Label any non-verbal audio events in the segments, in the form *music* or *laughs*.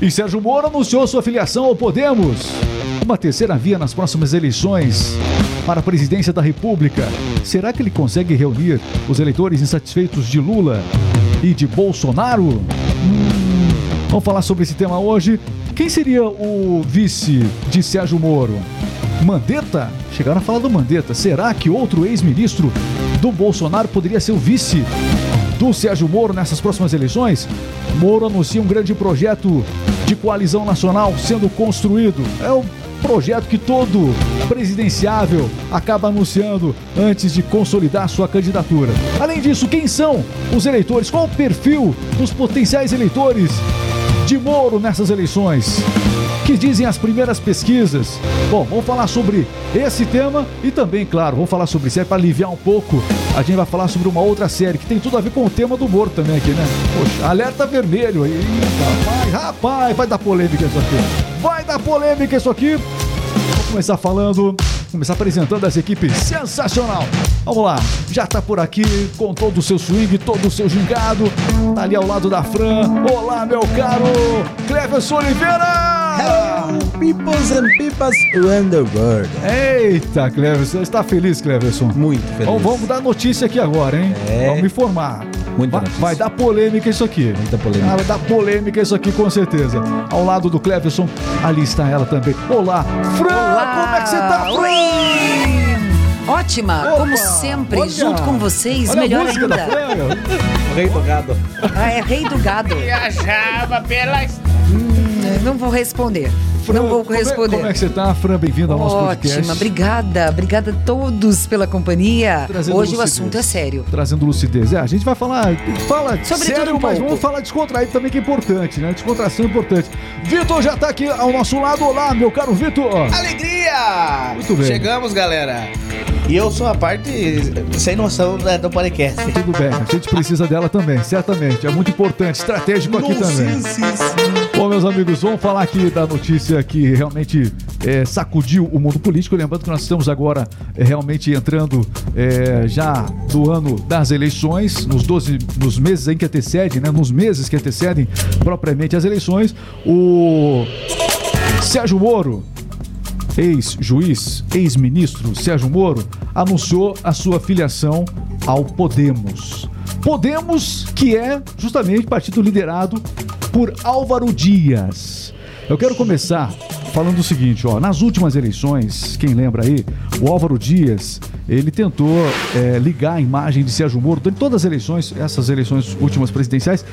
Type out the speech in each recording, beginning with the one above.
E Sérgio Moro anunciou sua filiação ao Podemos. Uma terceira via nas próximas eleições para a presidência da República. Será que ele consegue reunir os eleitores insatisfeitos de Lula e de Bolsonaro? Hum, vamos falar sobre esse tema hoje. Quem seria o vice de Sérgio Moro? Mandetta? Chegaram a falar do Mandetta. Será que outro ex-ministro do Bolsonaro poderia ser o vice do Sérgio Moro nessas próximas eleições? Moro anuncia um grande projeto de coalizão nacional sendo construído. É o projeto que todo presidenciável acaba anunciando antes de consolidar sua candidatura. Além disso, quem são os eleitores? Qual o perfil dos potenciais eleitores de Moro nessas eleições? Que dizem as primeiras pesquisas. Bom, vamos falar sobre esse tema e também, claro, vamos falar sobre série para aliviar um pouco. A gente vai falar sobre uma outra série que tem tudo a ver com o tema do Moro também aqui, né? Poxa, alerta vermelho aí. Rapaz, rapaz, vai dar polêmica isso aqui. Vai dar polêmica isso aqui. Vamos começar falando começar apresentando essa equipe sensacional. Vamos lá, já tá por aqui com todo o seu swing, todo o seu gingado. Tá ali ao lado da Fran. Olá, meu caro Cleverson Oliveira! Hello, peoples and peoples around the world. Eita, Cleverson, está feliz, Cleverson? Muito feliz. Vamos, vamos dar notícia aqui agora, hein? É. Vamos informar. Muita vai, vai dar polêmica isso aqui. Muita polêmica. Ah, vai dar polêmica isso aqui, com certeza. Ao lado do Cleverson, ali está ela também. Olá, Fran! Como é que você tá, Fran? Oi! Ótima, Opa, como sempre, olha. junto com vocês, melhor ainda. Rei do gado. Ah, é rei do gado. Viajava pela Hum, não vou responder. Fran, não vou como é- responder. Como é que você tá, Fran? Bem-vindo ao nosso podcast. Ótima, obrigada. Obrigada a todos pela companhia. Trazendo Hoje o lucidez. assunto é sério. Trazendo lucidez. É, a gente vai falar, fala Sobre sério, um mas pouco. vamos falar descontraído também, que é importante, né? Descontração é importante. Vitor já tá aqui ao nosso lado. Olá, meu caro Vitor. alegria! Muito bem. Chegamos, galera. E eu sou a parte sem noção da- do podcast. Tudo bem, a gente precisa dela também, certamente. É muito importante, estratégico aqui também. Bom, meus amigos, vamos falar aqui da notícia que realmente é, sacudiu o mundo político. Lembrando que nós estamos agora é, realmente entrando é, já do ano das eleições, nos 12, nos meses em que antecedem, né? Nos meses que antecedem propriamente as eleições. O Sérgio Moro, ex-juiz, ex-ministro Sérgio Moro, anunciou a sua filiação ao Podemos. Podemos, que é justamente partido liderado por Álvaro Dias. Eu quero começar falando o seguinte, ó, nas últimas eleições, quem lembra aí, o Álvaro Dias, ele tentou é, ligar a imagem de Sérgio Moro durante todas as eleições, essas eleições últimas presidenciais,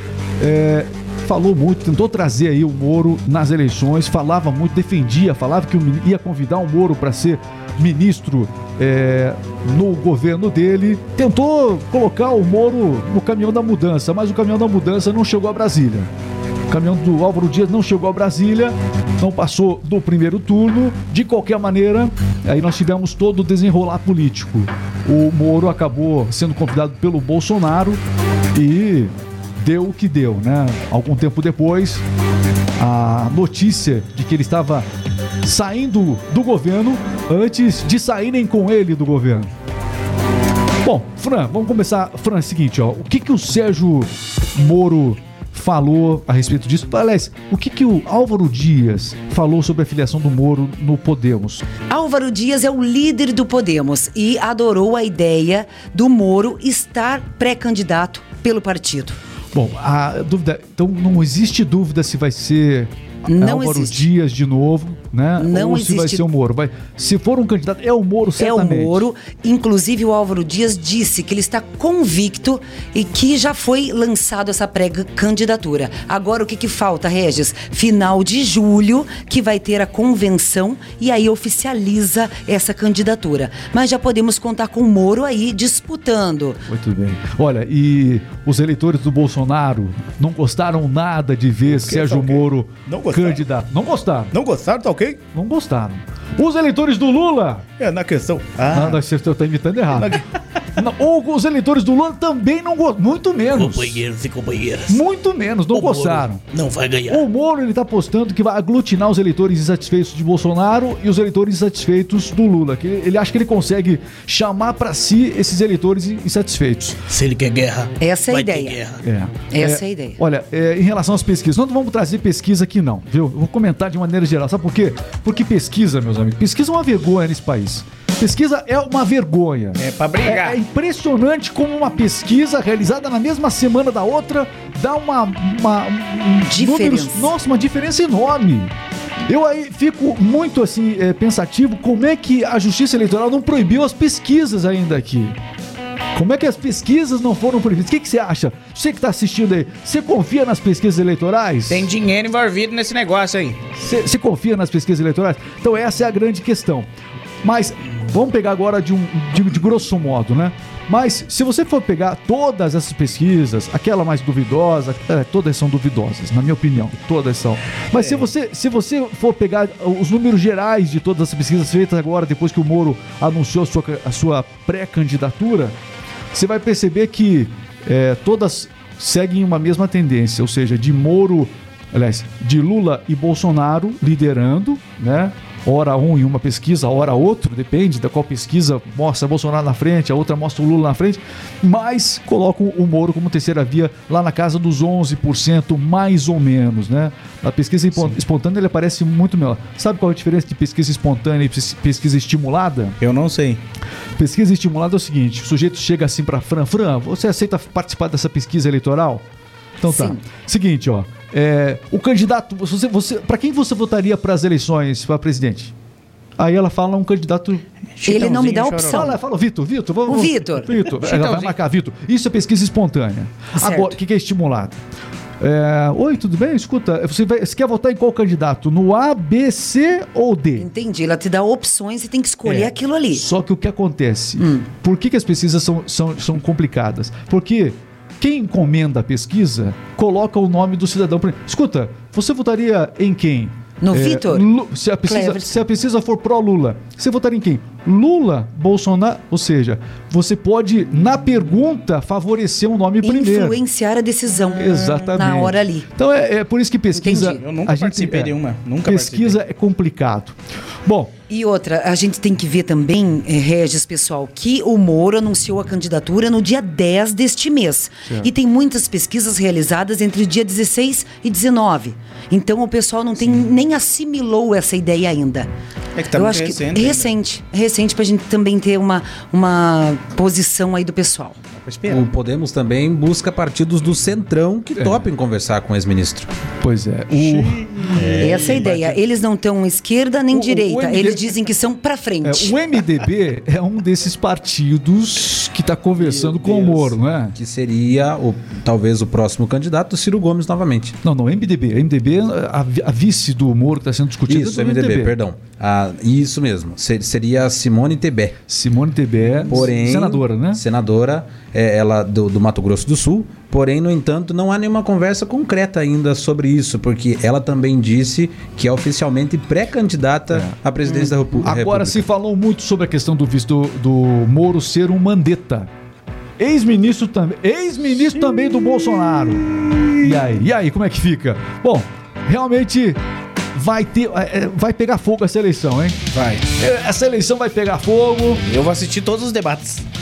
é, falou muito, tentou trazer aí o Moro nas eleições, falava muito, defendia, falava que ia convidar o Moro para ser ministro é, no governo dele, tentou colocar o Moro no caminhão da mudança, mas o caminhão da mudança não chegou a Brasília. Caminhão do Álvaro Dias não chegou a Brasília, não passou do primeiro turno. De qualquer maneira, aí nós tivemos todo o desenrolar político. O Moro acabou sendo convidado pelo Bolsonaro e deu o que deu, né? Algum tempo depois, a notícia de que ele estava saindo do governo antes de saírem com ele do governo. Bom, Fran, vamos começar. Fran, é o seguinte, ó. O que que o Sérgio Moro falou a respeito disso? Aliás, o que que o Álvaro Dias falou sobre a filiação do Moro no Podemos? Álvaro Dias é o líder do Podemos e adorou a ideia do Moro estar pré-candidato pelo partido. Bom, a dúvida. Então não existe dúvida se vai ser Não Álvaro existe. Dias de novo, né? Não Ou se vai existe. ser o Moro. Vai, se for um candidato, é o Moro, É certamente. o Moro. Inclusive, o Álvaro Dias disse que ele está convicto e que já foi lançado essa pré-candidatura. Agora, o que, que falta, Regis? Final de julho, que vai ter a convenção e aí oficializa essa candidatura. Mas já podemos contar com o Moro aí disputando. Muito bem. Olha, e os eleitores do Bolsonaro não gostaram nada de ver Sérgio. Moro Não gostaram? candidato. Não gostaram. Não gostaram, tá ok? Não gostaram. Os eleitores do Lula. É, na questão. Ah, Ah, não, você está imitando errado. na, ou os eleitores do Lula também não gostaram. Muito menos. Companheiros e companheiras. Muito menos, não O Moro gostaram. Não vai ganhar. O Moro ele tá apostando que vai aglutinar os eleitores insatisfeitos de Bolsonaro e os eleitores insatisfeitos do Lula. Que ele acha que ele consegue chamar pra si esses eleitores insatisfeitos. Se ele quer guerra, Essa é a ideia. É. Essa é a ideia. Olha, é, em relação às pesquisas, nós não vamos trazer pesquisa aqui não, viu? Eu vou comentar de maneira geral. Sabe por quê? Porque pesquisa, meus amigos, pesquisa é uma vergonha nesse país. Pesquisa é uma vergonha. É pra brigar. É, é impressionante como uma pesquisa realizada na mesma semana da outra dá uma, uma um- Diferença. números- nossa, uma diferença enorme. Eu aí fico muito assim é, pensativo como é que a Justiça Eleitoral não proibiu as pesquisas ainda aqui. Como é que as pesquisas não foram proibidas? O que, que você acha? Você que está assistindo aí, você confia nas pesquisas eleitorais? Tem dinheiro envolvido nesse negócio aí. Você você confia nas pesquisas eleitorais? Então essa é a grande questão. Mas vamos pegar agora de, um, de, de grosso modo, né? Mas se você for pegar todas essas pesquisas, aquela mais duvidosa, é, todas são duvidosas, na minha opinião, todas são. Mas se você se você for pegar os números gerais de todas as pesquisas feitas agora, depois que o Moro anunciou a sua, a sua pré-candidatura, você vai perceber que é, todas seguem uma mesma tendência, ou seja, de Moro, aliás, de Lula e Bolsonaro liderando, né? Hora um em uma pesquisa, hora outro, depende da qual pesquisa mostra Bolsonaro na frente, a outra mostra o Lula na frente, mas colocam o Moro como terceira via lá na casa dos 11%, mais ou menos, né? A pesquisa espo- espontânea ele aparece muito melhor. Sabe qual é a diferença de pesquisa espontânea e pes- pesquisa estimulada? Eu não sei. Pesquisa estimulada é o seguinte: o sujeito chega assim pra Fran, Fran, você aceita participar dessa pesquisa eleitoral? Então tá. Sim. Seguinte, ó. É, o candidato, você, você, para quem você votaria para as eleições para presidente? Aí ela fala um candidato. Ele não me dá opção. Fala, fala, Vitor, Vitor, vamos. O Vitor. Vitor, ela vai marcar Vitor. Isso é pesquisa espontânea. Certo. Agora, o que que é estimulado? É, Oi, tudo bem? Escuta, você, vai- você quer votar em qual candidato? No A, B, C ou D? Entendi. Ela te dá opções e tem que escolher É. aquilo ali. Só que o que acontece? Hum. Por que, que as pesquisas são, são, são complicadas? Porque quem encomenda a pesquisa coloca o nome do cidadão. Escuta, você votaria em quem? No Vitor? Lu- Se a, pesquisa, Cleverson. se a pesquisa for pró-Lula, você votaria em quem? Lula, Bolsonaro? Ou seja, você pode, na pergunta, favorecer um nome primeiro. Influenciar a decisão Exatamente. na hora ali. Então é, é por isso que pesquisa. Entendi. Eu nunca a gente- participei é, de uma, nunca Pesquisa é complicado. Bom, E outra, a gente tem que ver também, eh, Regis, pessoal, que o Moro anunciou a candidatura no dia 10 deste mês. E tem muitas pesquisas realizadas entre o dia 16 e 19. Então o pessoal não tem nem assimilou essa ideia ainda. É que tá Eu muito acho recente que ainda. recente, recente pra gente também ter uma, uma posição aí do pessoal. O Podemos também busca partidos do Centrão que topem conversar com o ex-ministro. pois é. O, essa é a ideia. Eles não estão esquerda nem O- o direita. MD Eles dizem que são pra É, frente. o MDB é um desses partidos que está conversando com o Moro, não é? Que seria o, talvez o próximo candidato, Ciro Gomes novamente. Não, não, MDB. MDB, a, a vice do Moro que está sendo discutida Isso, é do MDB, perdão. Ah, isso mesmo. Se- Seria a Simone Tebet. Simone Tebet, Porém, senadora, né? Senadora, é, ela do, do Mato Grosso do Sul. Porém, no entanto, não há nenhuma conversa concreta ainda sobre isso, porque ela também disse que é oficialmente pré-candidata à presidência da Repu- República. Agora se falou muito sobre a questão do visto do, do Moro ser um mandeta. Ex-ministro também, ex-ministro também do Bolsonaro. E aí, e aí, como é que fica? Bom, realmente vai ter, é, é, vai pegar fogo essa eleição, hein? Vai. É, Essa eleição vai pegar fogo. Eu vou assistir todos os debates. *laughs*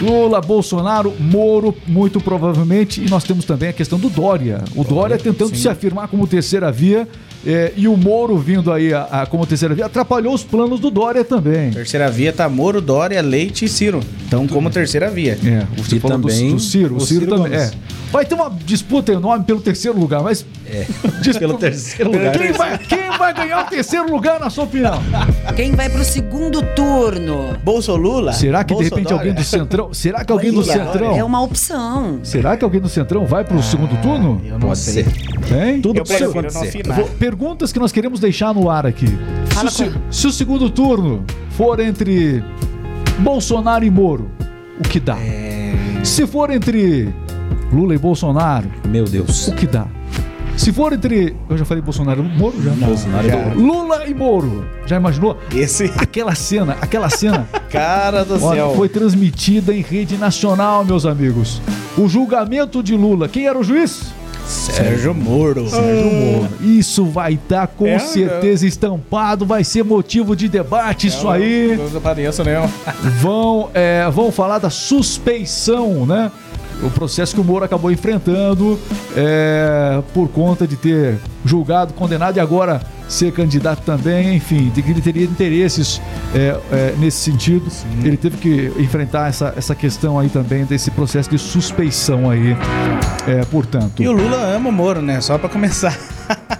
Lula, Bolsonaro, Moro, muito provavelmente. E nós temos também a questão do Dória. O Dória tentando se afirmar como terceira via. É, e o Moro vindo aí a- a- como terceira via atrapalhou os planos do Dória também. Terceira via tá Moro, Dória, Leite e Ciro. Então, como terceira via. É, você E falou do- também do, Ciro. O Ciro, Ciro também. É. Vai ter uma disputa enorme pelo terceiro lugar, mas. É. *laughs* Pelo terceiro lugar. Quem vai, quem vai ganhar o terceiro lugar, na sua opinião? Quem vai pro segundo turno? Bolso Lula? Será que de Bolso repente Dória? alguém do Centrão. Será que alguém do Centrão. É uma opção. Será que alguém do Centrão vai pro segundo turno? Eu não Pode sei. ser. Hein? Tudo Eu prefiro não acontecer. Vou- Perguntas que nós queremos deixar no ar aqui. Fala se, o, se- com- se o segundo turno for entre Bolsonaro e Moro, o que dá? É. Se for entre Lula e Bolsonaro, Meu Deus. o que dá? Se for entre. Eu já falei Bolsonaro e Moro? Já. Bolsonaro e já. Moro. Lula e Moro. Já imaginou? Esse Aquela cena, aquela cena. *laughs* cara do Olha, céu. foi transmitida em rede nacional, meus amigos. O julgamento de Lula. Quem era o juiz? Sérgio Moro. Sérgio Moro. Isso vai estar com É, certeza estampado, vai ser motivo de debate isso aí. Não pareço, né? Vão, é, vão falar da suspeição, né? O processo que o Moro acabou enfrentando é, por conta de ter julgado, condenado e agora ser candidato também, enfim, de que ele teria interesses é, é, nesse sentido. Ele teve que enfrentar essa, essa questão aí também desse processo de suspeição aí, é, portanto. E o Lula ama o Moro, né? Só pra começar. *laughs*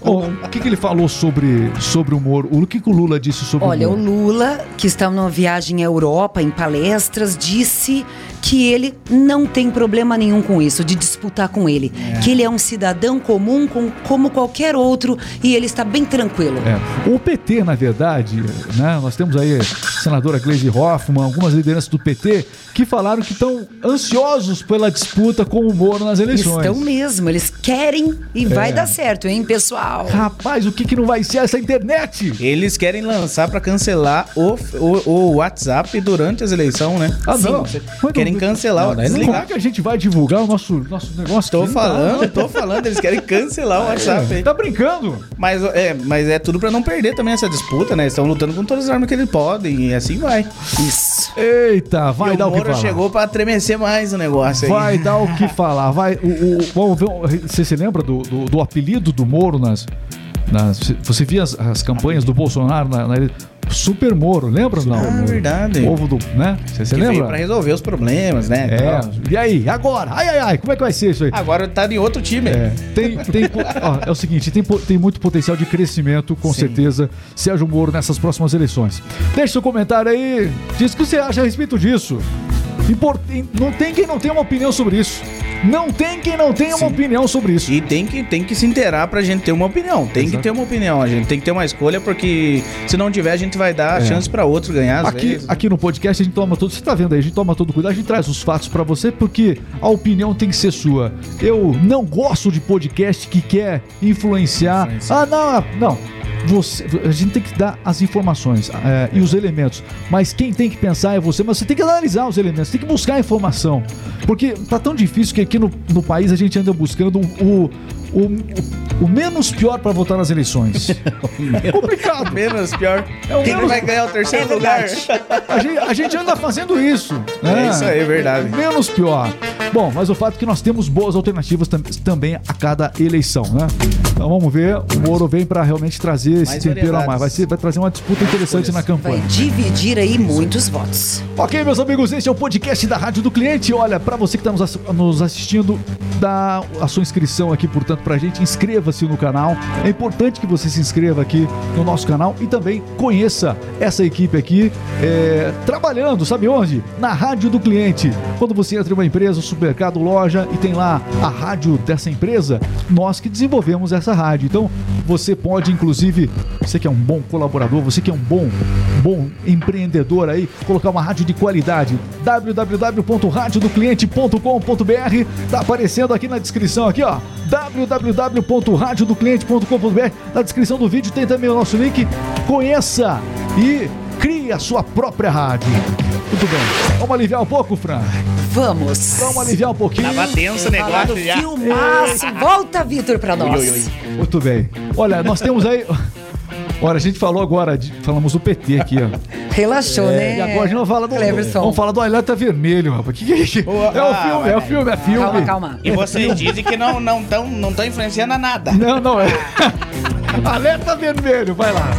Ô, o que, que ele falou sobre, sobre o Moro? O que, que o Lula disse sobre Olha, o o Moro? Lula, que está numa viagem à Europa, em palestras, disse que ele não tem problema nenhum com isso, de disputar com ele. Que ele é um cidadão comum com- como qualquer outro e ele está bem tranquilo. É. O PT, na verdade, né, nós temos aí a senadora Gleisi Hoffmann, algumas lideranças do PT, que falaram que estão ansiosos pela disputa com o Moro nas eleições. Estão mesmo, eles querem e É. vai dar certo, hein, pessoal? Rapaz, o que, que não vai ser essa internet? Eles querem lançar pra cancelar o, o, o WhatsApp durante as eleições, né? Ah, Sim. não. Querem cancelar Não, o não Como desligar. é que a gente vai divulgar o nosso, nosso negócio? Tô aqui? falando, Tá, tô falando, eles querem cancelar o WhatsApp. hein? tá brincando? Mas é, mas é tudo pra não perder também essa disputa, né? Estão lutando com todas as armas que eles podem e assim vai. Isso. Eita, vai e dar o o que Moro falar. chegou pra tremecer mais o negócio aí. Vai dar o que *laughs* falar. Vai, o, o- vamos ver. Você se lembra do, do, do apelido do Moro nas. nas você via as, as campanhas do Bolsonaro na, na- Super Moro, lembra ou não? Ah, verdade. Ovo do. né? Você que veio lembra? pra resolver os problemas, né? É. Tal. E aí, agora? Ai, ai, ai, como é que vai ser isso aí? Agora tá em outro time. É, tem, tem, *laughs* ó, é o seguinte, tem, tem muito potencial de crescimento, com Sim. certeza, Sérgio Moro nessas próximas eleições. Deixe seu comentário aí, diz o que você acha a respeito disso. Import- não tem quem não tenha uma opinião sobre isso. Não tem quem não tenha uma Sim. opinião sobre isso. E tem que, tem que se inteirar pra gente ter uma opinião. Tem Exato. que ter uma opinião. A gente tem que ter uma escolha, porque se não tiver, a gente vai dar É. chance pra outros ganhar. Aqui, vezes. aqui no podcast a gente toma todo, você tá vendo aí, a gente toma todo cuidado, a gente traz os fatos pra você porque a opinião tem que ser sua. Eu não gosto de podcast que quer influenciar. Influenciar. Ah, não, não. Você, a gente tem que dar as informações é, e os elementos, mas quem tem que pensar é você. Mas você tem que analisar os elementos, tem que buscar a informação, porque tá tão difícil que aqui no, no país a gente anda buscando o, o, o, o menos pior pra votar nas eleições. *laughs* é complicado. Menos pior. É o Quem menos- vai ganhar o terceiro É lugar? A gente, a gente anda fazendo isso. né? É isso aí, é verdade. Menos pior. Bom, mas o fato é que nós temos boas alternativas tam- também a cada eleição, né? Então vamos ver. O Moro vem para realmente trazer esse Mais tempero a mais. Vai, ser, vai trazer uma disputa interessante na Vai campanha. dividir aí muitos votos. Ok, meus amigos, esse é o podcast da Rádio do Cliente. Olha, para você que está nos, nos assistindo, dá a sua inscrição aqui, portanto, pra gente. Inscreva-se no canal. É importante que você se inscreva aqui no nosso canal e também conheça essa equipe aqui é, trabalhando, sabe onde? Na Rádio do Cliente. Quando você entra em uma empresa, supermercado, loja e tem lá a rádio dessa empresa, nós que desenvolvemos essa rádio. Então, você pode, inclusive, você que é um bom colaborador, você que é um bom, bom empreendedor aí, colocar uma rádio de qualidade. www.radiodocliente.com.br Tá aparecendo aqui na descrição aqui, ó. www.radiodocliente.com.br Na descrição do vídeo tem também o nosso link. Conheça e crie a sua própria rádio. Muito bem. Vamos aliviar um pouco, Fran? Vamos. Vamos aliviar um pouquinho. Tava tenso o Falar do negócio já. filmaço. Volta, Vitor, pra nós. Ui, ui, ui. Muito bem. Olha, nós temos aí. *laughs* Olha, a gente falou agora, de- falamos do PT aqui, ó. Relaxou, né? E agora a gente vai falar do. Cleverson. Vamos falar do Alerta Vermelho, rapaz. Que que é isso? Ô, É o ah, filme, é o filme, é filme. Calma, calma. E vocês dizem que não estão não tão, não tão influenciando a nada. Não, não é. *laughs* Alerta Vermelho, vai lá.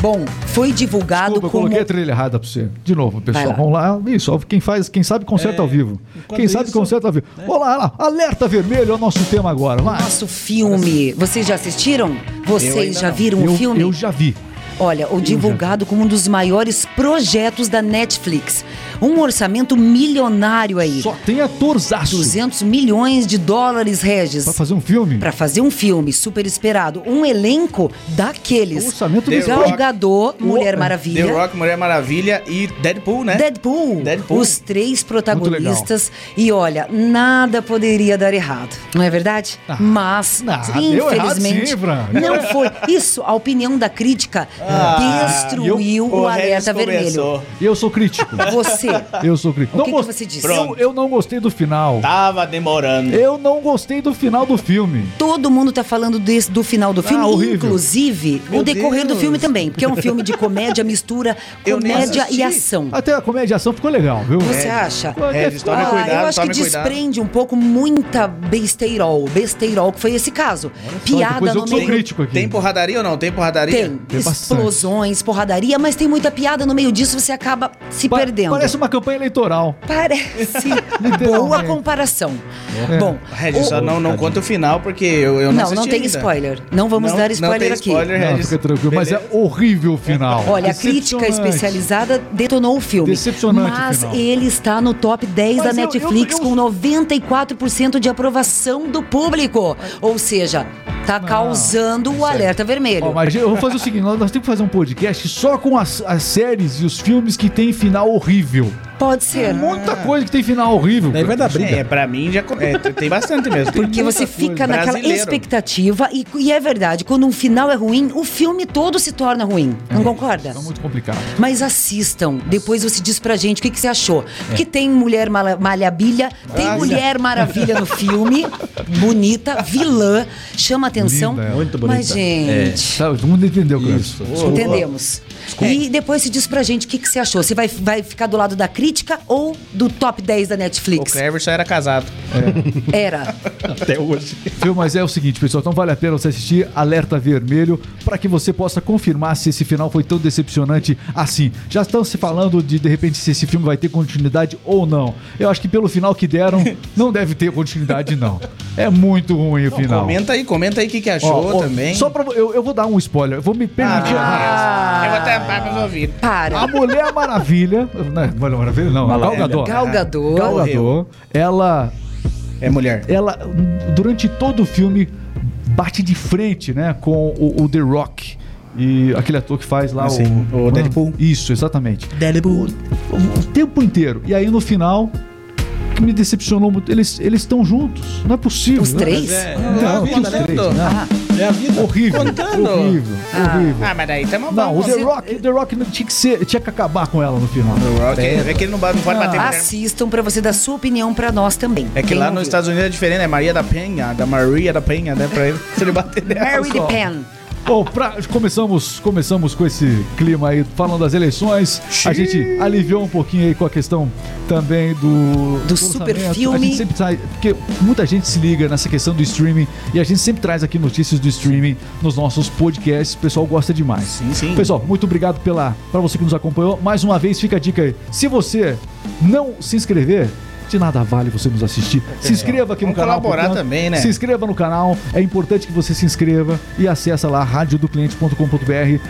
Bom, foi divulgado Desculpa, eu como... coloquei a trilha errada pra você. De novo, pessoal. Vai lá. Vamos lá. Isso, quem faz, quem sabe conserta ao vivo. Quem sabe isso, conserta ao vivo. Vamos lá, lá. Alerta Vermelho é o nosso tema agora. Vai. Nosso filme. Vocês já assistiram? Vocês já viram eu, o filme? eu já vi. Olha, o divulgado como um dos maiores projetos da Netflix. Um orçamento milionário aí. Só tem atorzaço. 200 milhões de dólares, Regis. Pra fazer um filme? Pra fazer um filme super esperado. Um elenco daqueles. O orçamento The do Gal Rock. Gadot, Mulher The Maravilha. Rock, Mulher Maravilha e Deadpool, né? Deadpool, Deadpool. os três protagonistas. E olha, nada poderia dar errado, não é verdade? Mas, ah, deu errado infelizmente, sim, Fran. não foi. Isso, a opinião da crítica destruiu o, Regis alerta vermelho. Eu sou crítico. Você, Eu sou crítico. O que que gost- você disse? Eu, eu não gostei do final. Tava demorando. Eu não gostei do final do filme. todo mundo tá falando desse, do final do filme, Ah, inclusive Meu o decorrer do Deus. filme também, porque é um filme de *laughs* comédia, mistura comédia e ação. Até a comédia de ação ficou legal, viu? Você acha? Regis, tome Ah, cuidado, eu acho que tome cuidado. desprende um pouco muita besteirol. Besteirol, que foi esse caso. Piada no que sou meio. crítico aqui. Tem porradaria ou não? Tem porradaria? Tem, Tem bastante. Explosões, porradaria, mas tem muita piada no meio disso, você acaba se Pa- perdendo. Parece uma campanha eleitoral. Parece. *laughs* Boa comparação. É. Bom, Regis, o- só não, não conta o final, porque eu, eu não não, assisti não tem ainda. spoiler. Não vamos Não- dar não spoiler tem aqui. spoiler, Não, Regis. fica tranquilo. Mas é horrível o final. Olha, a crítica especializada detonou o filme. Decepcionante o Mas final. ele está no top 10 Mas da eu- Netflix eu- eu- com 94% de aprovação do público. Ou seja, tá causando o alerta vermelho. Ó, mas eu vou fazer o seguinte: nós nós temos que fazer um podcast só com as, as séries e os filmes que tem final horrível. Pode ser. Muita coisa que tem final horrível. Daí vai dar briga. É, pra mim já é, tem bastante mesmo. Tem Porque você coisa. fica naquela Brasileiro. expectativa e, e é verdade, quando um final é ruim, o filme todo se torna ruim. Não concorda? É muito complicado. Mas assistam, depois você diz pra gente o que, que você achou. Porque tem Mulher Mala- Malhabilha, tem Ah, Mulher Maravilha no filme, *laughs* bonita, vilã, chama atenção. Linda. Muito bonita. Mas, gente, todo mundo entendeu, Cleves. entendemos. E depois você diz pra gente o que, que você achou. Você vai, vai ficar do lado da crítica ou do top 10 da O Netflix? Clever só era casado. Era. *laughs* Até hoje. Viu, mas é o seguinte, pessoal, então vale a pena você assistir Alerta Vermelho para que você possa confirmar se esse final foi tão decepcionante assim. Já estão se falando de de repente se esse filme vai ter continuidade ou não. Eu acho que pelo final que deram, *laughs* não deve ter continuidade não. É muito ruim o final. Comenta aí, comenta aí o que, que Ó, achou ó, também. Só para eu, eu vou dar um spoiler. Eu vou me permitir. Ah, eu vou tampar meus ouvidos. Para. A Mulher Maravilha, né? Mulher Maravilha não, a Gal Gadot. Gal Gadot. Gal Gadot, ela É mulher. ela durante todo o filme bate de frente, né, com o, o The Rock e aquele ator que faz lá Sim, o o Deadpool. Isso, exatamente. Deadpool. O, o tempo inteiro. E aí no final que me decepcionou muito, eles eles estão juntos. Não é possível. Os três? Não, É, que os tá três. Não. É a vida. Horrível. Contando. Horrível. Horrível. Ah, mas daí tamo Não, o bom. The Rock, o The Rock não tinha que ser, tinha que acabar com ela no final. O Rock é que ele não não pode bater mulher. Assistam pra você dar sua opinião pra nós também. É que Quem lá não nos? Estados Unidos é diferente, é Maria da Penha, da Maria da Penha, né? Pra ele, se ele bater nela. Mary the Pen. Bom, pra- começamos, começamos com esse clima aí, falando das eleições. A gente aliviou um pouquinho aí com a questão também do... Do super A filme. gente sempre traz, porque muita gente se liga nessa questão do streaming e a gente sempre traz aqui notícias do streaming nos nossos podcasts. O pessoal gosta demais. Sim, sim. Pessoal, muito obrigado pela para você que nos acompanhou. Mais uma vez, fica a dica aí. Se você não se inscrever, de nada vale você nos assistir. Se inscreva aqui no Vamos canal. colaborar portanto. também, né? Se inscreva no canal. É importante que você se inscreva e acessa lá radiodocliente.com.br.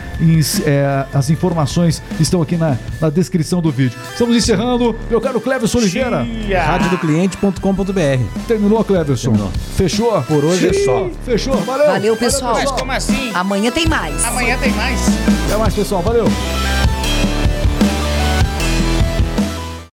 É, as informações estão aqui na, na descrição do vídeo. Estamos encerrando. Meu caro Cleverson Oliveira. Radiodocliente.com.br. Terminou, Cleverson? Terminou. Fechou? Por hoje é só. Fechou. Valeu. Valeu, pessoal. Mas como assim? Amanhã tem mais. Amanhã tem mais. Até mais, pessoal. Valeu.